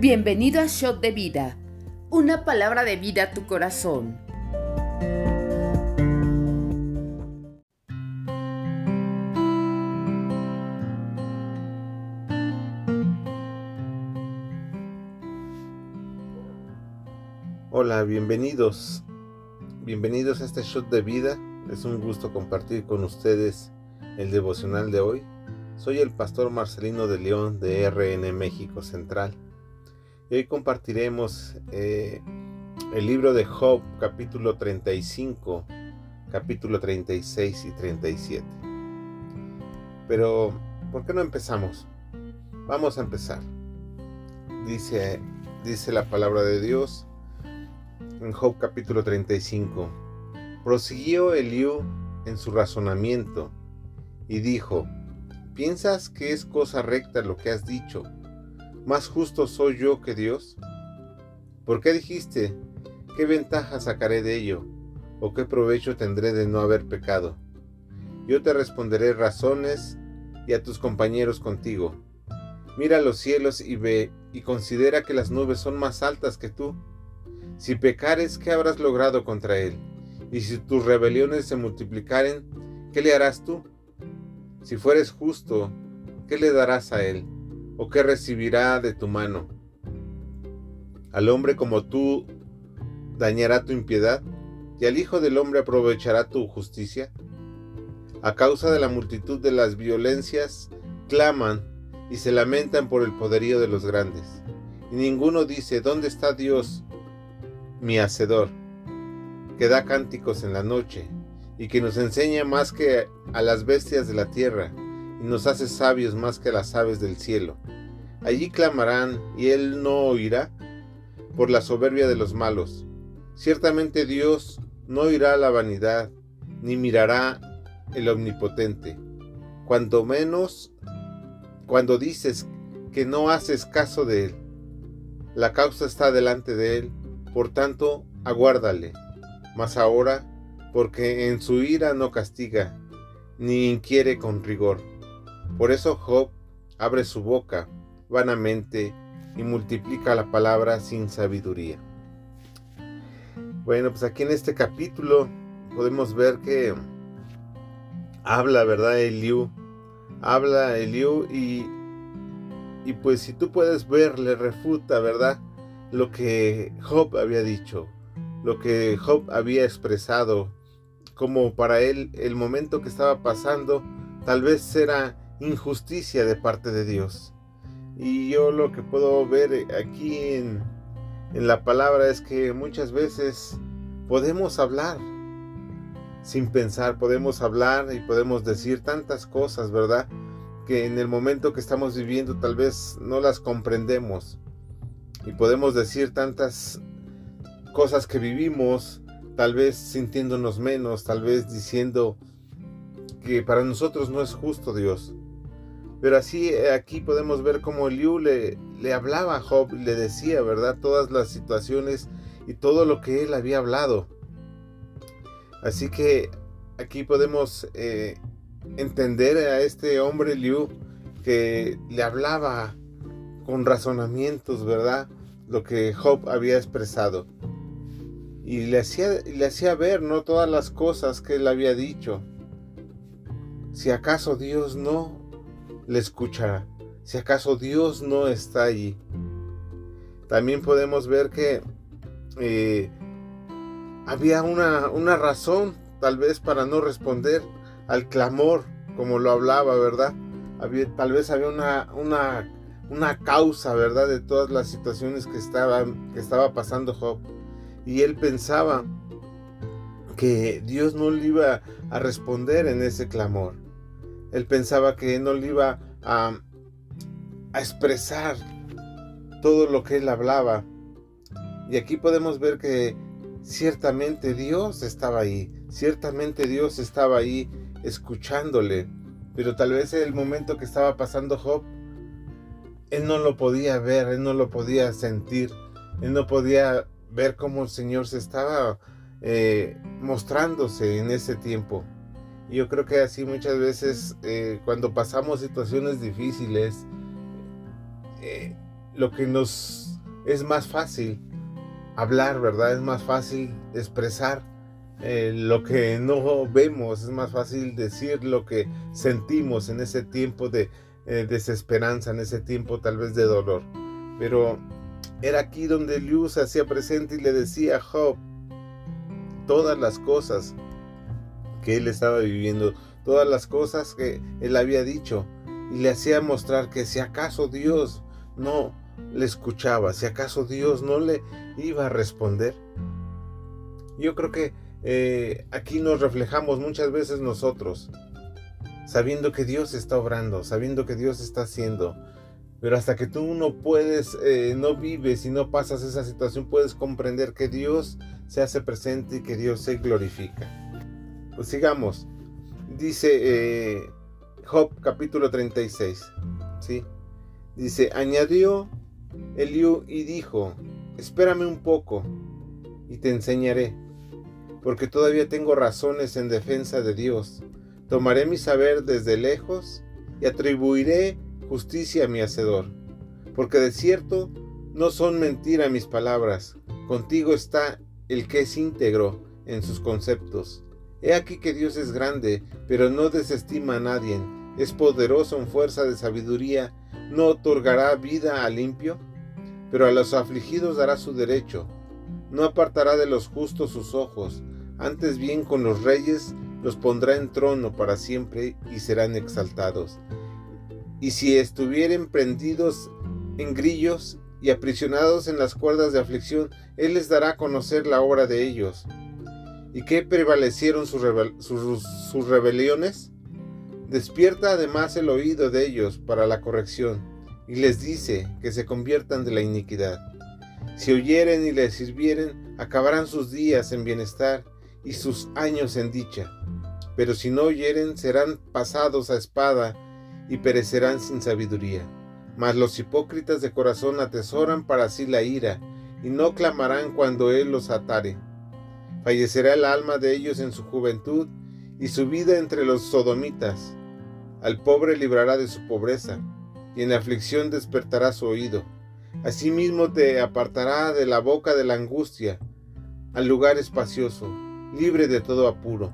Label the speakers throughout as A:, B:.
A: Bienvenido a Shot de Vida, una palabra de vida a tu corazón.
B: Hola, bienvenidos. Bienvenidos a este Shot de Vida. Es un gusto compartir con ustedes el devocional de hoy. Soy el pastor Marcelino de León de RN México Central. Y hoy compartiremos eh, el libro de Job, capítulo 35, capítulo 36 y 37. Pero, ¿por qué no empezamos? Vamos a empezar. Dice, dice la palabra de Dios en Job capítulo 35. Prosiguió Eliú en su razonamiento y dijo, ¿piensas que es cosa recta lo que has dicho? ¿Más justo soy yo que Dios? ¿Por qué dijiste, qué ventaja sacaré de ello? ¿O qué provecho tendré de no haber pecado? Yo te responderé razones y a tus compañeros contigo. Mira los cielos y ve y considera que las nubes son más altas que tú. Si pecares, ¿qué habrás logrado contra él? Y si tus rebeliones se multiplicaren, ¿qué le harás tú? Si fueres justo, ¿qué le darás a él? O qué recibirá de tu mano? Al hombre como tú dañará tu impiedad, y al Hijo del Hombre aprovechará tu justicia. A causa de la multitud de las violencias, claman y se lamentan por el poderío de los grandes. Y ninguno dice, ¿dónde está Dios, mi Hacedor, que da cánticos en la noche, y que nos enseña más que a las bestias de la tierra, y nos hace sabios más que las aves del cielo. Allí clamarán, y él no oirá por la soberbia de los malos. Ciertamente Dios no oirá la vanidad, ni mirará el omnipotente. Cuando menos, cuando dices que no haces caso de él, la causa está delante de él, por tanto, aguárdale. Mas ahora, porque en su ira no castiga, ni inquiere con rigor. Por eso Job abre su boca vanamente y multiplica la palabra sin sabiduría. Bueno, pues aquí en este capítulo podemos ver que habla, ¿verdad? Eliú. Habla Eliú y, y pues si tú puedes ver, le refuta, ¿verdad? Lo que Job había dicho, lo que Job había expresado, como para él el momento que estaba pasando tal vez era injusticia de parte de Dios. Y yo lo que puedo ver aquí en, la palabra es que muchas veces podemos hablar sin pensar, podemos hablar y podemos decir tantas cosas, ¿verdad? Que en el momento que estamos viviendo tal vez no las comprendemos. Y podemos decir tantas cosas que vivimos, tal vez sintiéndonos menos, tal vez diciendo que para nosotros no es justo Dios. Pero así eh, aquí podemos ver cómo Liu le, le hablaba a Job, le decía, ¿verdad? Todas las situaciones y todo lo que él había hablado. Así que aquí podemos eh, entender a este hombre Liu que le hablaba con razonamientos, ¿verdad? Lo que Job había expresado. Y le hacía, le hacía ver, ¿no? Todas las cosas que él había dicho. Si acaso Dios no le escuchará, si acaso Dios no está allí. También podemos ver que eh, había una, una razón tal vez para no responder al clamor como lo hablaba, ¿verdad? Tal vez había una, una, una, causa, ¿verdad? De todas las situaciones que, estaban, que estaba pasando Job. Y él pensaba que Dios no le iba a responder en ese clamor. Él pensaba que no le iba a, expresar todo lo que él hablaba. Y aquí podemos ver que ciertamente Dios estaba ahí, ciertamente Dios estaba ahí escuchándole, pero tal vez el momento que estaba pasando Job, él no lo podía ver, él no lo podía sentir, él no podía ver cómo el Señor se estaba eh, mostrándose en ese tiempo yo creo que así muchas veces eh, cuando pasamos situaciones difíciles, eh, lo que nos es más fácil hablar, ¿verdad? Es más fácil expresar eh, lo que no vemos, es más fácil decir lo que sentimos en ese tiempo de desesperanza, en ese tiempo tal vez de dolor. Pero era aquí donde Liu se hacía presente y le decía a Job todas las cosas que él estaba viviendo, todas las cosas que él había dicho y le hacía mostrar que si acaso Dios no le escuchaba, si acaso Dios no le iba a responder. Yo creo que eh, aquí nos reflejamos muchas veces nosotros, sabiendo que Dios está obrando, sabiendo que Dios está haciendo. Pero hasta que tú no puedes, eh, no vives y no pasas esa situación, puedes comprender que Dios se hace presente y que Dios se glorifica. Sigamos. Dice eh, Job capítulo 36. ¿sí? Dice, añadió Eliú y dijo, espérame un poco y te enseñaré, porque todavía tengo razones en defensa de Dios. Tomaré mi saber desde lejos y atribuiré justicia a mi hacedor, porque de cierto no son mentira mis palabras, contigo está el que es íntegro en sus conceptos. He aquí que Dios es grande, pero no desestima a nadie, es poderoso en fuerza de sabiduría, no otorgará vida al limpio, pero a los afligidos dará su derecho, no apartará de los justos sus ojos, antes bien con los reyes los pondrá en trono para siempre y serán exaltados. Y si estuvieren prendidos en grillos y aprisionados en las cuerdas de aflicción, Él les dará a conocer la obra de ellos. ¿Y qué prevalecieron sus, sus rebeliones? Despierta además el oído de ellos para la corrección, y les dice que se conviertan de la iniquidad. Si oyeren y les sirvieren, acabarán sus días en bienestar y sus años en dicha. Pero si no oyeren, serán pasados a espada y perecerán sin sabiduría. Mas los hipócritas de corazón atesoran para sí la ira, y no clamarán cuando Él los atare. Fallecerá el alma de ellos en su juventud, y su vida entre los sodomitas. Al pobre librará de su pobreza, y en la aflicción despertará su oído. Asimismo te apartará de la boca de la angustia, al lugar espacioso, libre de todo apuro.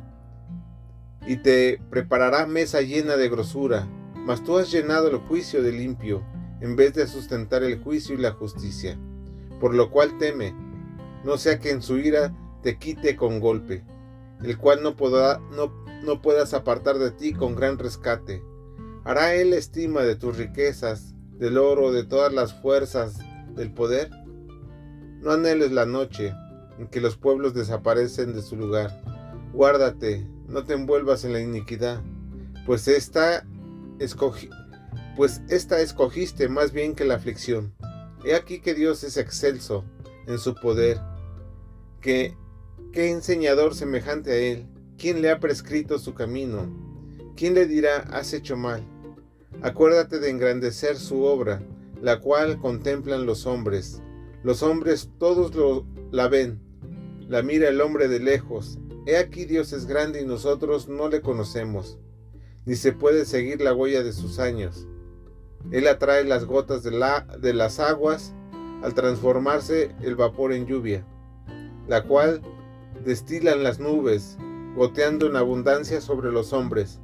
B: Y te preparará mesa llena de grosura, mas tú has llenado el juicio de limpio, en vez de sustentar el juicio y la justicia. Por lo cual teme, no sea que en su ira te quite con golpe, el cual no, puedas apartar de ti con gran rescate. ¿Hará él estima de tus riquezas, del oro, de todas las fuerzas del poder? No anheles la noche en que los pueblos desaparecen de su lugar. Guárdate, no te envuelvas en la iniquidad, pues esta, pues esta escogiste más bien que la aflicción. He aquí que Dios es excelso en su poder, que qué enseñador semejante a él, ¿Quién le ha prescrito su camino? ¿Quién le dirá, has hecho mal? Acuérdate de engrandecer su obra, la cual contemplan los hombres. Los hombres todos la ven, la mira el hombre de lejos. He aquí Dios es grande y nosotros no le conocemos, ni se puede seguir la huella de sus años. Él atrae las gotas de las aguas al transformarse el vapor en lluvia, la cual destilan las nubes goteando en abundancia sobre los hombres.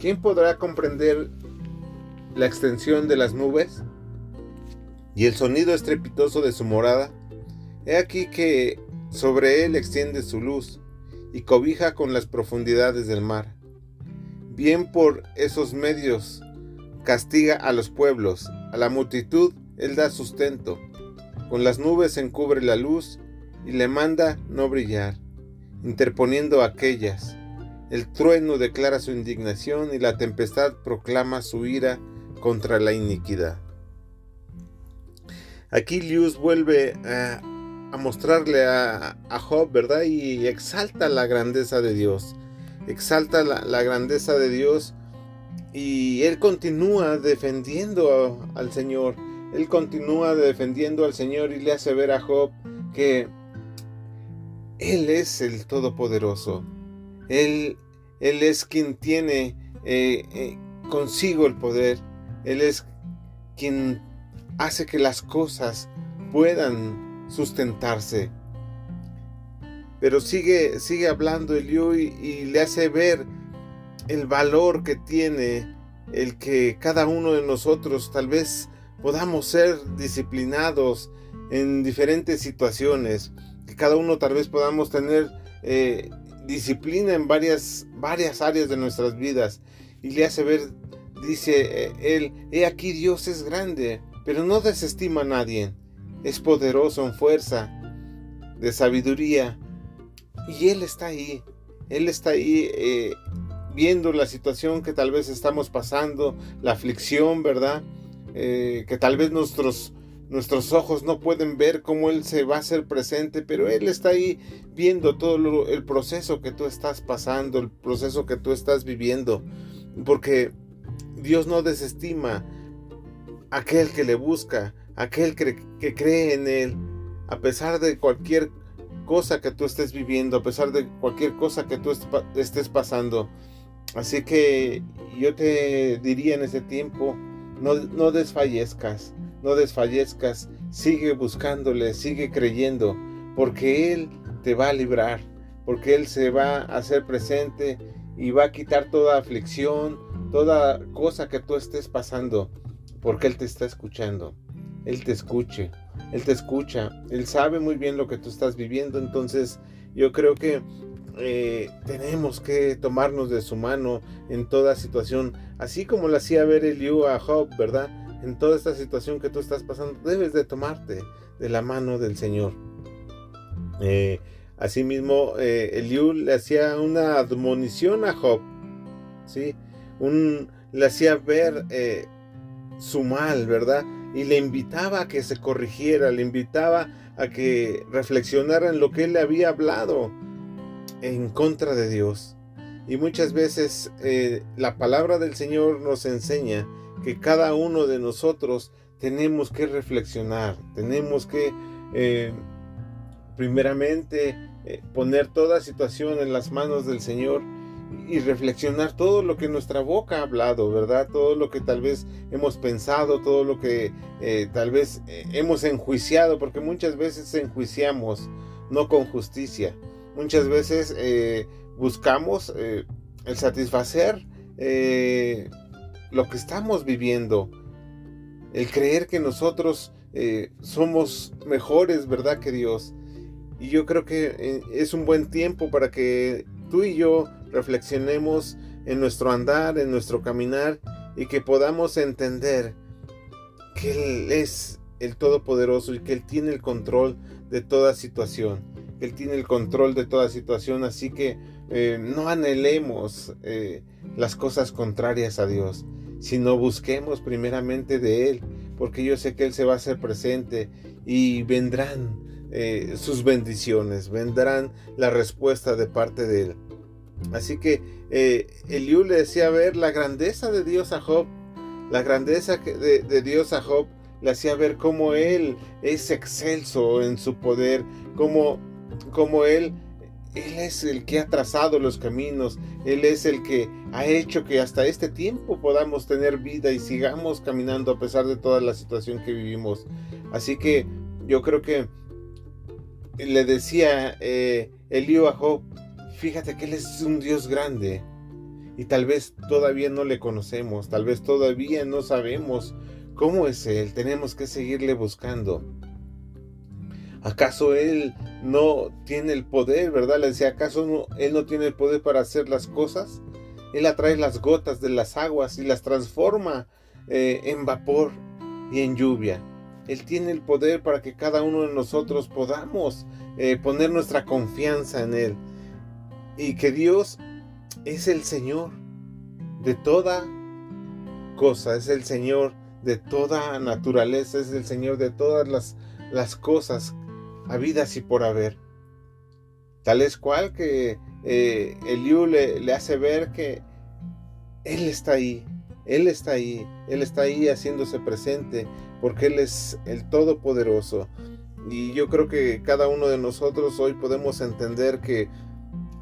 B: ¿Quién podrá comprender la extensión de las nubes? Y el sonido estrepitoso de su morada. He aquí que sobre él extiende su luz y cobija con las profundidades del mar. Bien por esos medios castiga a los pueblos, a la multitud él da sustento. Con las nubes encubre la luz y le manda no brillar interponiendo aquellas. El trueno declara su indignación y la tempestad proclama su ira contra la iniquidad. Aquí Lius vuelve a, mostrarle a, Job, ¿verdad? Y exalta la grandeza de Dios. Exalta la, grandeza de Dios y él continúa defendiendo al Señor. Él continúa defendiendo al Señor y le hace ver a Job que él es el Todopoderoso. Él, él es quien tiene eh, eh, consigo el poder. Él es quien hace que las cosas puedan sustentarse. Pero sigue, sigue hablando Eliú y, y le hace ver el valor que tiene el que cada uno de nosotros tal vez podamos ser disciplinados en diferentes situaciones, cada uno tal vez podamos tener eh, disciplina en varias, varias áreas de nuestras vidas. Y le hace ver, dice eh, él, he aquí Dios es grande, pero no desestima a nadie. Es poderoso en fuerza, de sabiduría. Y Él está ahí. Él está ahí eh, viendo la situación que tal vez estamos pasando, la aflicción, ¿verdad? que tal vez nuestros Nuestros ojos no pueden ver cómo Él se va a hacer presente, pero Él está ahí viendo todo el proceso que tú estás pasando, el proceso que tú estás viviendo. Porque Dios no desestima aquel que le busca, aquel que, que cree en Él, a pesar de cualquier cosa que tú estés viviendo, a pesar de cualquier cosa que tú estés pasando. Así que yo te diría en ese tiempo, no, no desfallezcas, no desfallezcas, sigue buscándole, sigue creyendo, porque Él te va a librar, porque Él se va a hacer presente y va a quitar toda aflicción, toda cosa que tú estés pasando, porque Él te está escuchando. Él te escuche, Él te escucha, Él sabe muy bien lo que tú estás viviendo, entonces yo creo que eh, tenemos que tomarnos de su mano en toda situación, así como lo hacía ver Eliú a Job, ¿verdad? En toda esta situación que tú estás pasando, debes de tomarte de la mano del Señor. Eh, asimismo, eh, Eliú le hacía una admonición a Job, ¿sí? Un, le hacía ver eh, su mal, ¿verdad? Y le invitaba a que se corrigiera, le invitaba a que reflexionara en lo que él le había hablado en contra de Dios. Y muchas veces eh, la palabra del Señor nos enseña que cada uno de nosotros tenemos que reflexionar, tenemos que eh, primeramente eh, poner toda situación en las manos del Señor y reflexionar todo lo que nuestra boca ha hablado, ¿verdad? Todo lo que tal vez hemos pensado, todo lo que eh, tal vez hemos enjuiciado, porque muchas veces enjuiciamos no con justicia. Muchas veces buscamos el satisfacer lo que estamos viviendo, el creer que nosotros eh, somos mejores, ¿verdad? Que Dios. Y yo creo que eh, es un buen tiempo para que tú y yo reflexionemos en nuestro andar, en nuestro caminar y que podamos entender que Él es el Todopoderoso y que Él tiene el control de toda situación. Él tiene el control de toda situación, así que eh, no anhelemos las cosas contrarias a Dios sino busquemos primeramente de Él, porque yo sé que Él se va a hacer presente y vendrán eh, sus bendiciones, vendrán la respuesta de parte de Él. Así que eh, Eliú le decía ver la grandeza de Dios a Job, la grandeza de, Dios a Job le hacía ver cómo Él es excelso en su poder, cómo, cómo Él él es el que ha trazado los caminos, Él es el que ha hecho que hasta este tiempo podamos tener vida y sigamos caminando a pesar de toda la situación que vivimos. Así que yo creo que le decía eh, Elío a Job, fíjate que Él es un Dios grande y tal vez todavía no le conocemos, tal vez todavía no sabemos cómo es Él, tenemos que seguirle buscando. ¿Acaso Él no tiene el poder, verdad? Le decía, ¿acaso Él no tiene el poder para hacer las cosas? Él atrae las gotas de las aguas y las transforma eh, en vapor y en lluvia. Él tiene el poder para que cada uno de nosotros podamos eh, poner nuestra confianza en Él. Y que Dios es el Señor de toda cosa, es el Señor de toda naturaleza, es el Señor de todas las, las cosas habidas y por haber. Tal es cual que eh, Eliú le, hace ver que Él está ahí, Él está ahí, Él está ahí haciéndose presente, porque Él es el Todopoderoso. Y yo creo que cada uno de nosotros hoy podemos entender que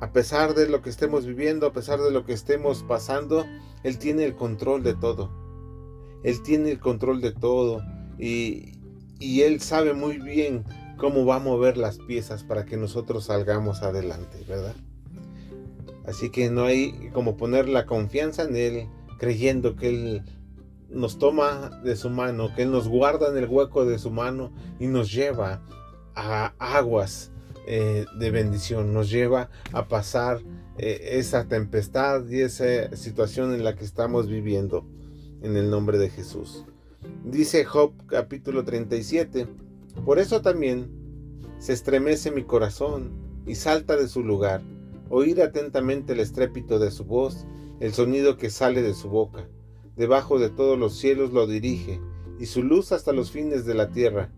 B: a pesar de lo que estemos viviendo, a pesar de lo que estemos pasando, Él tiene el control de todo. Él tiene el control de todo y, y Él sabe muy bien cómo va a mover las piezas para que nosotros salgamos adelante, ¿verdad? Así que no hay como poner la confianza en Él, creyendo que Él nos toma de su mano, que Él nos guarda en el hueco de su mano y nos lleva a aguas eh, de bendición, nos lleva a pasar eh, esa tempestad y esa situación en la que estamos viviendo en el nombre de Jesús. Dice Job capítulo 37, por eso también se estremece mi corazón y salta de su lugar, oír atentamente el estrépito de su voz, el sonido que sale de su boca. Debajo de todos los cielos lo dirige, y su luz hasta los fines de la tierra.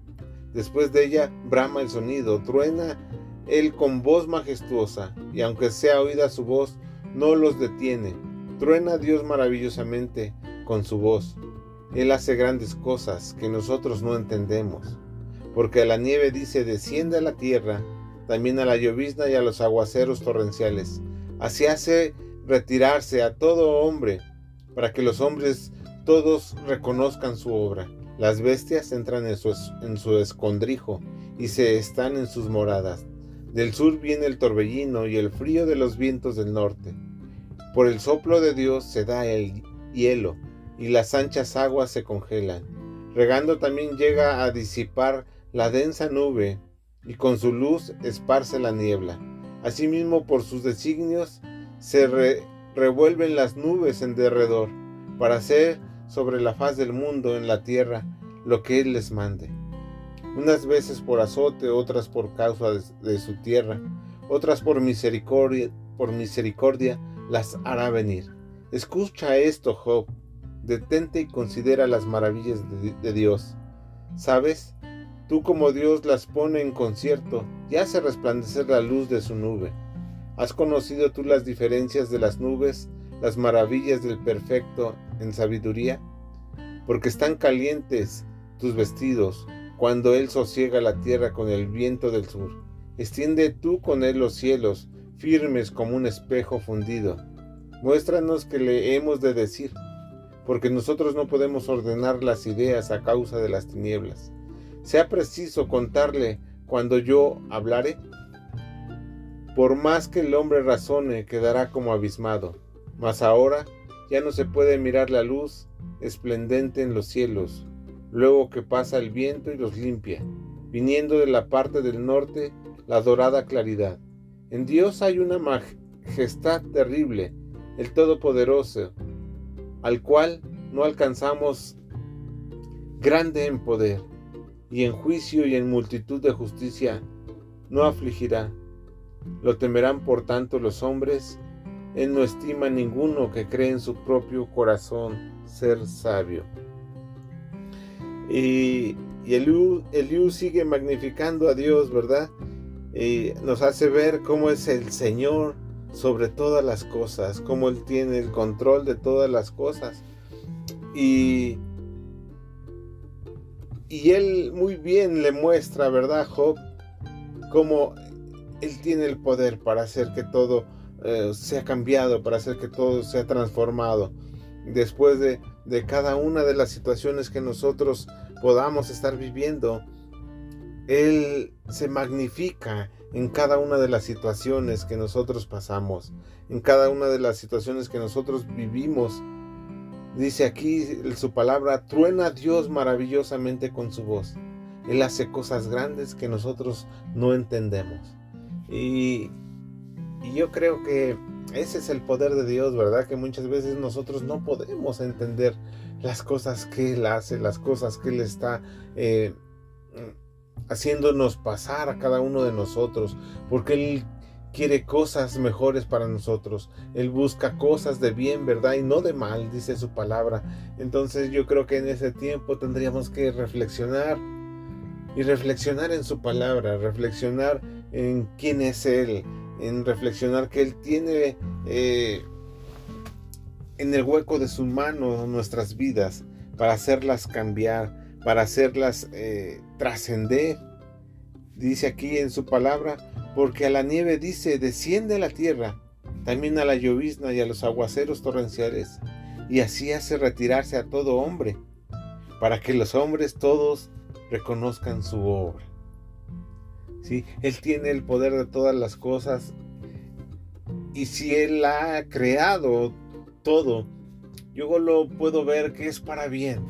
B: Después de ella brama el sonido, truena él con voz majestuosa, y aunque sea oída su voz, no los detiene. Truena Dios maravillosamente con su voz. Él hace grandes cosas que nosotros no entendemos. Porque la nieve dice, desciende a la tierra, también a la llovizna y a los aguaceros torrenciales. Así hace retirarse a todo hombre, para que los hombres todos reconozcan su obra. Las bestias entran en su escondrijo y se están en sus moradas. Del sur viene el torbellino y el frío de los vientos del norte. Por el soplo de Dios se da el hielo y las anchas aguas se congelan. Regando también llega a disipar la densa nube y con su luz esparce la niebla. Asimismo, por sus designios se revuelven las nubes en derredor, para hacer sobre la faz del mundo en la tierra lo que Él les mande. Unas veces por azote, otras por causa de, de su tierra, otras por misericordia, por misericordia las hará venir. Escucha esto, Job, detente y considera las maravillas de, Dios. ¿Sabes? Tú como Dios las pone en concierto y hace resplandecer la luz de su nube. ¿Has conocido tú las diferencias de las nubes, las maravillas del perfecto en sabiduría? Porque están calientes tus vestidos cuando Él sosiega la tierra con el viento del sur. Extiende tú con Él los cielos, firmes como un espejo fundido. Muéstranos que le hemos de decir porque nosotros no podemos ordenar las ideas a causa de las tinieblas. ¿Sea preciso contarle cuando yo hablare? Por más que el hombre razone, quedará como abismado. Mas ahora ya no se puede mirar la luz esplendente en los cielos, luego que pasa el viento y los limpia, viniendo de la parte del norte la dorada claridad. En Dios hay una majestad terrible, el Todopoderoso, al cual no alcanzamos grande en poder, y en juicio y en multitud de justicia no afligirá. Lo temerán por tanto los hombres, él no estima ninguno que cree en su propio corazón ser sabio. Y, y Eliú, sigue magnificando a Dios, ¿verdad? Y nos hace ver cómo es el Señor sobre todas las cosas, cómo Él tiene el control de todas las cosas. Y, y Él muy bien le muestra, ¿verdad, Job? Cómo Él tiene el poder para hacer que todo eh, sea cambiado, para hacer que todo sea transformado. Después de, de cada una de las situaciones que nosotros podamos estar viviendo, Él se magnifica en cada una de las situaciones que nosotros pasamos, en cada una de las situaciones que nosotros vivimos. Dice aquí su palabra, truena Dios maravillosamente con su voz. Él hace cosas grandes que nosotros no entendemos. Y, y yo creo que ese es el poder de Dios, ¿verdad? Que muchas veces nosotros no podemos entender las cosas que Él hace, las cosas que Él está eh, haciéndonos pasar a cada uno de nosotros, porque Él quiere cosas mejores para nosotros. Él busca cosas de bien, ¿verdad? Y no de mal, dice su palabra. Entonces yo creo que en ese tiempo tendríamos que reflexionar y reflexionar en su palabra, reflexionar en quién es Él, en reflexionar que Él tiene eh, en el hueco de su mano nuestras vidas para hacerlas cambiar, para hacerlas eh, trascender. Dice aquí en su palabra, porque a la nieve dice, desciende a la tierra, también a la llovizna y a los aguaceros torrenciales, y así hace retirarse a todo hombre, para que los hombres todos reconozcan su obra. ¿Sí? Él tiene el poder de todas las cosas y si Él ha creado todo, yo lo puedo ver que es para bien.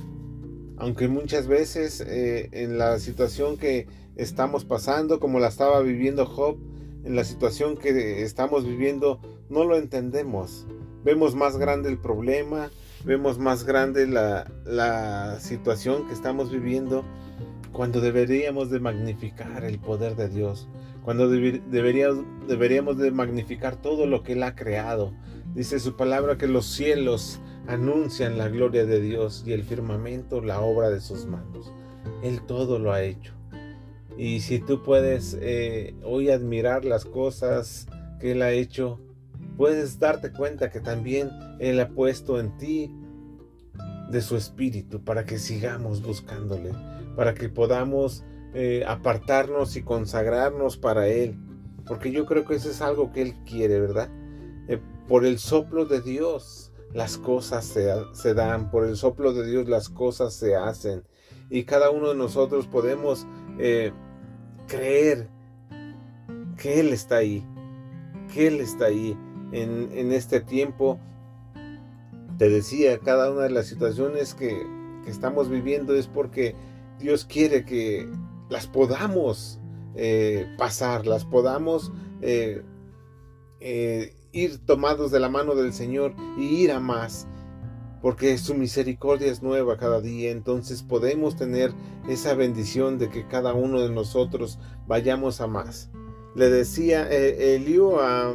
B: Aunque muchas veces eh, en la situación que estamos pasando, como la estaba viviendo Job, en la situación que estamos viviendo, no lo entendemos. Vemos más grande el problema, vemos más grande la, situación que estamos viviendo cuando deberíamos de magnificar el poder de Dios, cuando deberíamos, deberíamos de magnificar todo lo que Él ha creado. Dice su palabra que los cielos anuncian la gloria de Dios y el firmamento la obra de sus manos. Él todo lo ha hecho. Y si tú puedes eh, hoy admirar las cosas que Él ha hecho, puedes darte cuenta que también Él ha puesto en ti de su espíritu para que sigamos buscándole, para que podamos eh, apartarnos y consagrarnos para Él. Porque yo creo que eso es algo que Él quiere, ¿verdad? Eh, por el soplo de Dios las cosas se, se dan, por el soplo de Dios las cosas se hacen. Y cada uno de nosotros podemos eh, creer que Él está ahí, que Él está ahí en, en, este tiempo. Te decía, cada una de las situaciones que, que estamos viviendo es porque Dios quiere que las podamos eh, pasar, las podamos eh, ir tomados de la mano del Señor y ir a más porque su misericordia es nueva cada día, entonces podemos tener esa bendición de que cada uno de nosotros vayamos a más. Le decía eh, Eliú a,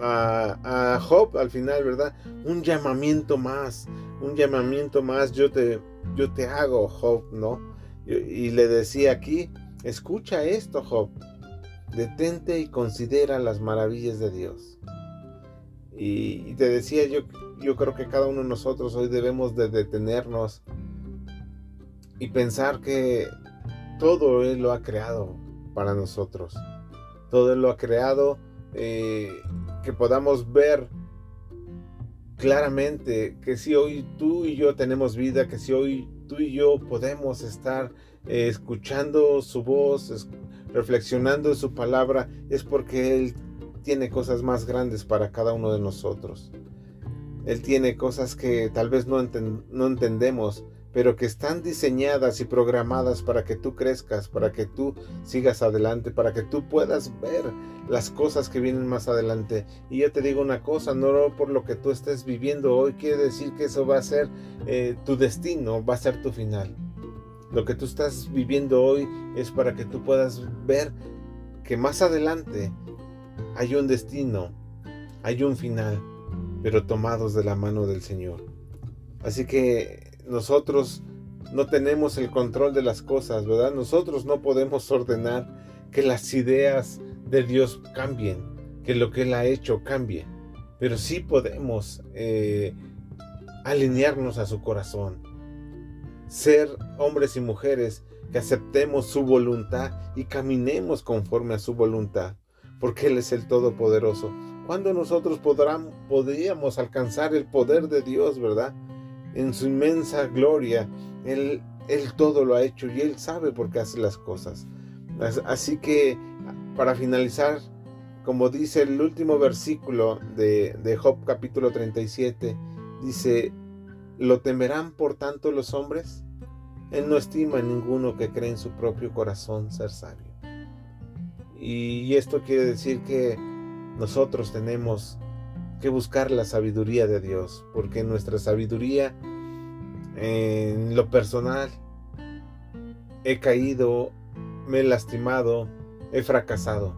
B: a, Job al final, ¿verdad? Un llamamiento más, un llamamiento más yo te, yo te hago, Job, ¿no? Y, le decía aquí, escucha esto, Job, detente y considera las maravillas de Dios. Y te decía yo yo creo que cada uno de nosotros hoy debemos de detenernos y pensar que todo Él lo ha creado para nosotros. Todo Él lo ha creado, eh, que podamos ver claramente que si hoy tú y yo tenemos vida, que si hoy tú y yo podemos estar eh, escuchando su voz, reflexionando en su palabra, es porque Él tiene cosas más grandes para cada uno de nosotros. Él tiene cosas que tal vez no, entendemos, pero que están diseñadas y programadas para que tú crezcas, para que tú sigas adelante, para que tú puedas ver las cosas que vienen más adelante. Y yo te digo una cosa, no por lo que tú estés viviendo hoy quiere decir que eso va a ser eh, tu destino, va a ser tu final. Lo que tú estás viviendo hoy es para que tú puedas ver que más adelante hay un destino, hay un final pero tomados de la mano del Señor. Así que nosotros no tenemos el control de las cosas, ¿verdad? Nosotros no podemos ordenar que las ideas de Dios cambien, que lo que Él ha hecho cambie, pero sí podemos eh, alinearnos a su corazón, ser hombres y mujeres que aceptemos su voluntad y caminemos conforme a su voluntad, porque Él es el Todopoderoso. ¿Cuándo nosotros podríamos alcanzar el poder de Dios, verdad? En su inmensa gloria, él, él todo lo ha hecho y Él sabe por qué hace las cosas. Así que, para finalizar, como dice el último versículo de, de Job capítulo 37, dice, ¿lo temerán por tanto los hombres? Él no estima a ninguno que cree en su propio corazón ser sabio. Y esto quiere decir que nosotros tenemos que buscar la sabiduría de Dios, porque nuestra sabiduría en lo personal he caído, me he lastimado, he fracasado,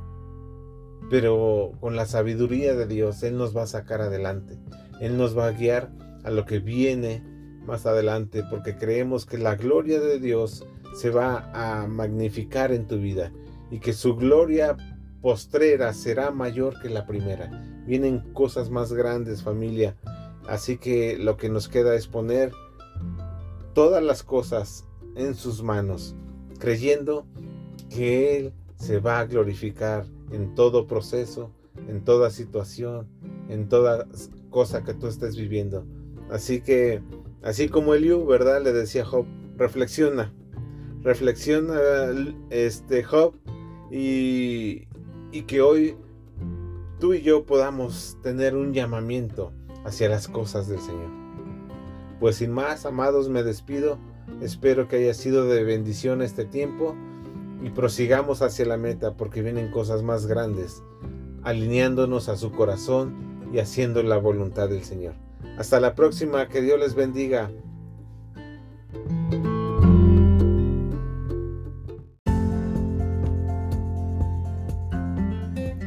B: pero con la sabiduría de Dios Él nos va a sacar adelante, Él nos va a guiar a lo que viene más adelante, porque creemos que la gloria de Dios se va a magnificar en tu vida y que su gloria postrera será mayor que la primera. Vienen cosas más grandes familia. Así que lo que nos queda es poner todas las cosas en sus manos, creyendo que Él se va a glorificar en todo proceso, en toda situación, en toda cosa que tú estés viviendo. Así que, así como Eliú, ¿verdad? Le decía Job, reflexiona, reflexiona este Job y, que hoy tú y yo podamos tener un llamamiento hacia las cosas del Señor. Pues sin más, amados, me despido. Espero que haya sido de bendición este tiempo y prosigamos hacia la meta porque vienen cosas más grandes, alineándonos a su corazón y haciendo la voluntad del Señor. Hasta la próxima, que Dios les bendiga.